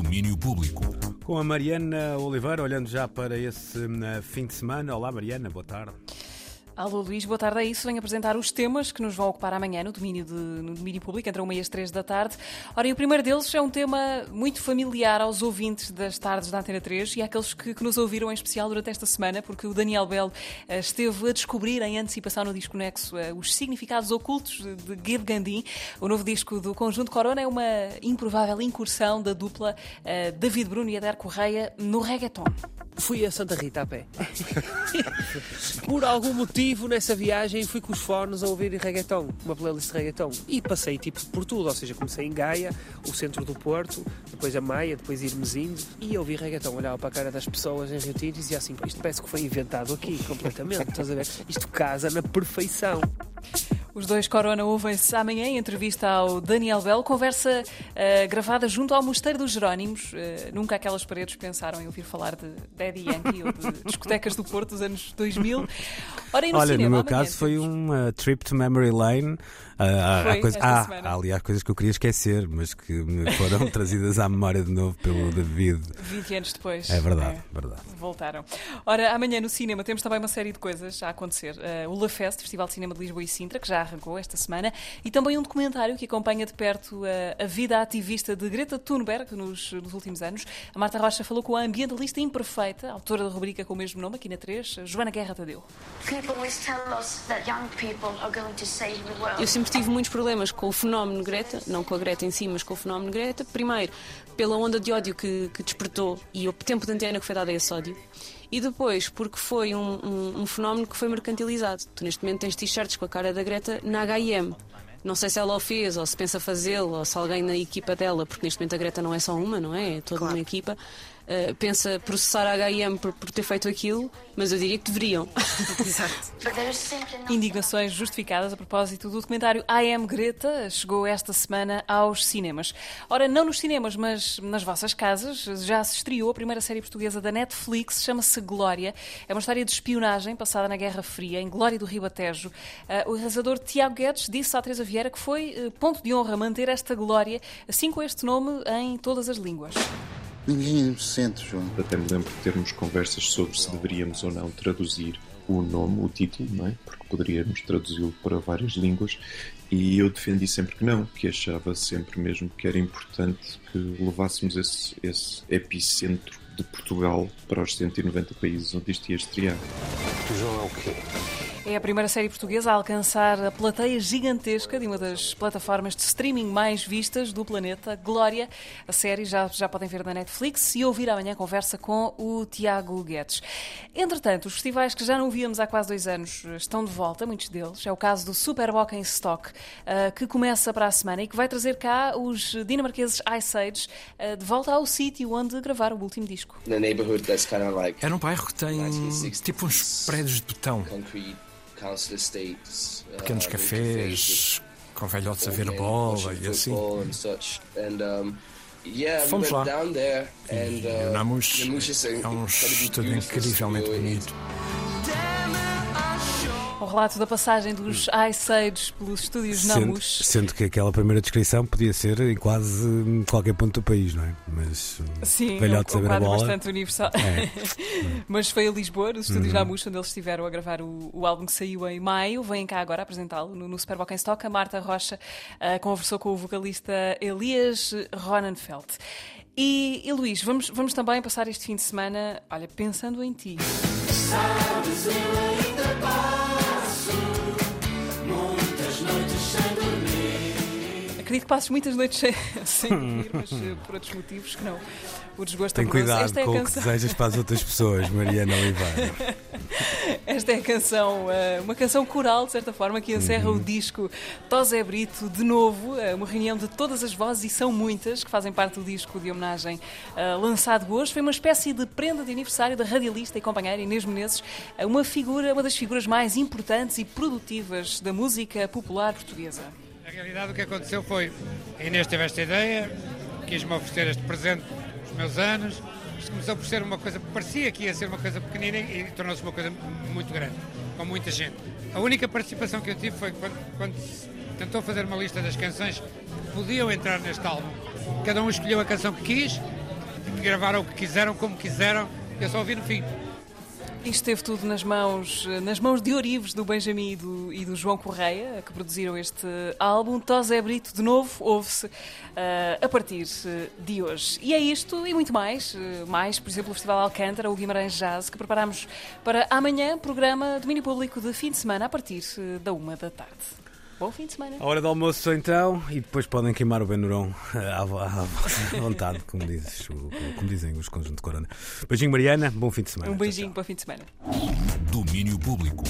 Domínio Público. Com a Mariana Oliveira, olhando já para esse uh, fim de semana. Olá, Mariana, boa tarde. Alô Luís, boa tarde. É isso. Venho apresentar os temas que nos vão ocupar amanhã no domínio, de, no domínio público, entre 1 e as 3 da tarde. Ora, e o primeiro deles é um tema muito familiar aos ouvintes das tardes da Antena 3 e àqueles que, que nos ouviram em especial durante esta semana, porque o Daniel Bell uh, esteve a descobrir em antecipação no disco Nexo uh, os significados ocultos de Gid Gandhi. O novo disco do Conjunto Corona é uma improvável incursão da dupla uh, David Bruno e Adair Correia no reggaeton. Fui a Santa Rita a pé. Por algum motivo, nessa viagem, fui com os fones a ouvir reggaeton, uma playlist de reggaeton. E passei tipo por tudo, ou seja, comecei em Gaia, o centro do Porto, depois a Maia, depois Irmesinho, e ouvi reggaeton. Olhava para a cara das pessoas em Rio Tinto e dizia assim: isto parece que foi inventado aqui, completamente. Estás a ver? Isto casa na perfeição. Os dois Corona ouvem-se amanhã em entrevista ao Daniel Bell, conversa uh, gravada junto ao Mosteiro dos Jerónimos. Uh, nunca aquelas paredes pensaram em ouvir falar de Daddy Yankee ou de discotecas do Porto dos anos 2000. Ora, no Olha, cinema, no meu amanhã caso foi uma trip to memory lane. Ah, há- Foi há, coisa- esta há- semana. há ali há coisas que eu queria esquecer, mas que me foram trazidas à memória de novo pelo David. 20 anos depois. É verdade, É. verdade. Voltaram. Ora, amanhã no cinema temos também uma série de coisas a acontecer. Uh, o La Fest, Festival de Cinema de Lisboa e Sintra, que já arrancou esta semana, e também um documentário que acompanha de perto uh, a vida ativista de Greta Thunberg nos, nos últimos anos. A Marta Rocha falou com a ambientalista imperfeita, autora da rubrica com o mesmo nome, aqui na 3, Joana Guerra Tadeu. Eu sempre tive muitos problemas com o fenómeno Greta, não com a Greta em si, mas com o fenómeno Greta. Primeiro, pela onda de ódio que, que despertou e o tempo de antena que foi dado a esse ódio. E depois, porque foi um, um- um fenómeno que foi mercantilizado. Tu neste momento tens t-shirts com a cara da Greta na H&M. Não sei se ela o fez, ou se pensa fazê-lo, ou se alguém na equipa dela, porque neste momento a Greta não é só uma, não é? É toda uma equipa. Uh, pensa processar a H&M por, por ter feito aquilo, mas eu diria que deveriam. No Indignações justificadas a propósito do documentário I Am Greta, chegou esta semana aos cinemas. Ora, não nos cinemas, mas nas vossas casas, já se estreou a primeira série portuguesa da Netflix, chama-se Glória. É uma história de espionagem passada na Guerra Fria, em Glória do Ribatejo. Ah, o realizador Tiago Guedes disse à Teresa Vieira que foi eh, ponto de honra manter esta glória, assim com este nome, em todas as línguas. Ninguém sente, João. Até me lembro de termos conversas sobre se deveríamos ou não traduzir o nome, o título, não é? Porque poderíamos traduzi-lo para várias línguas e eu defendi sempre que não, que achava sempre mesmo que era importante que levássemos esse, esse epicentro de Portugal para os 190 países onde isto ia estrear. É a primeira série portuguesa a alcançar a plateia gigantesca de uma das plataformas de streaming mais vistas do planeta, Glória. A série já, já podem ver na Netflix e ouvir amanhã a conversa com o Tiago Guedes. Entretanto, os festivais que já não víamos há quase dois anos estão de volta, muitos deles. É o caso do Superboc em Stock, ah, que começa para a semana e que vai trazer cá os dinamarqueses Ice Age ah, de volta ao sítio onde gravaram o último disco. Era um bairro que tem 1960s, tipo uns prédios de betão, uh, pequenos cafés, com velhotes a ver a bola e assim. Fomos lá. E o Namus é um beautiful incrivelmente bonito. O relato da passagem dos Ice Age pelos estúdios Sendo, Namus. sendo que aquela primeira descrição podia ser em quase hum, qualquer ponto do país, não é? Mas hum, Sim, velhotes um, um quadro bastante universal. É. Mas foi a Lisboa, nos estúdios Uhum. Namus, onde eles estiveram a gravar o, o álbum que saiu em maio. Vêm cá agora apresentá-lo no, no Superboc em Stock. A Marta Rocha ah, conversou com o vocalista Elias Ronenfeld. E, e Luís, vamos, vamos também passar este fim de semana, olha, pensando em ti. Acredito que passes muitas noites sem, sem dormir, mas eh, por outros motivos que não. O desgosto tem amoroso. cuidado Esta é com o que desejas para as outras pessoas, Mariana Oliveira. Esta é a canção, eh, uma canção coral, de certa forma, que encerra o disco Tosé Brito de novo, eh, uma reunião de todas as vozes, e são muitas, que fazem parte do disco de homenagem lançado hoje. Foi uma espécie de prenda de aniversário da radialista e companheira Inês Menezes, uma figura, uma das figuras mais importantes e produtivas da música popular portuguesa. Na realidade, o que aconteceu foi: a Inês teve esta ideia, quis-me oferecer este presente dos meus anos. Isto começou por ser uma coisa, parecia que ia ser uma coisa pequenina e tornou-se uma coisa muito grande, com muita gente. A única participação que eu tive foi quando, quando se tentou fazer uma lista das canções que podiam entrar neste álbum. Cada um escolheu a canção que quis gravaram o que quiseram, como quiseram, eu só ouvi no fim. Isto esteve tudo nas mãos, nas mãos de Orives, do Benjamin e do, e do João Correia, que produziram este álbum. Tosé Brito, de novo, ouve-se uh, a partir de hoje. E é isto e muito mais. Mais, por exemplo, o Festival Alcântara, o Guimarães Jazz, que preparamos para amanhã, programa domínio público de fim de semana, a partir da uma da tarde. Bom fim de semana. A hora do almoço, então, e depois podem queimar o Benurão à, à vontade, como, dizes, como dizem os conjuntos de Corona. Beijinho, Mariana. Bom fim de semana. Um beijinho tchau, tchau. para o fim de semana. Domínio Público.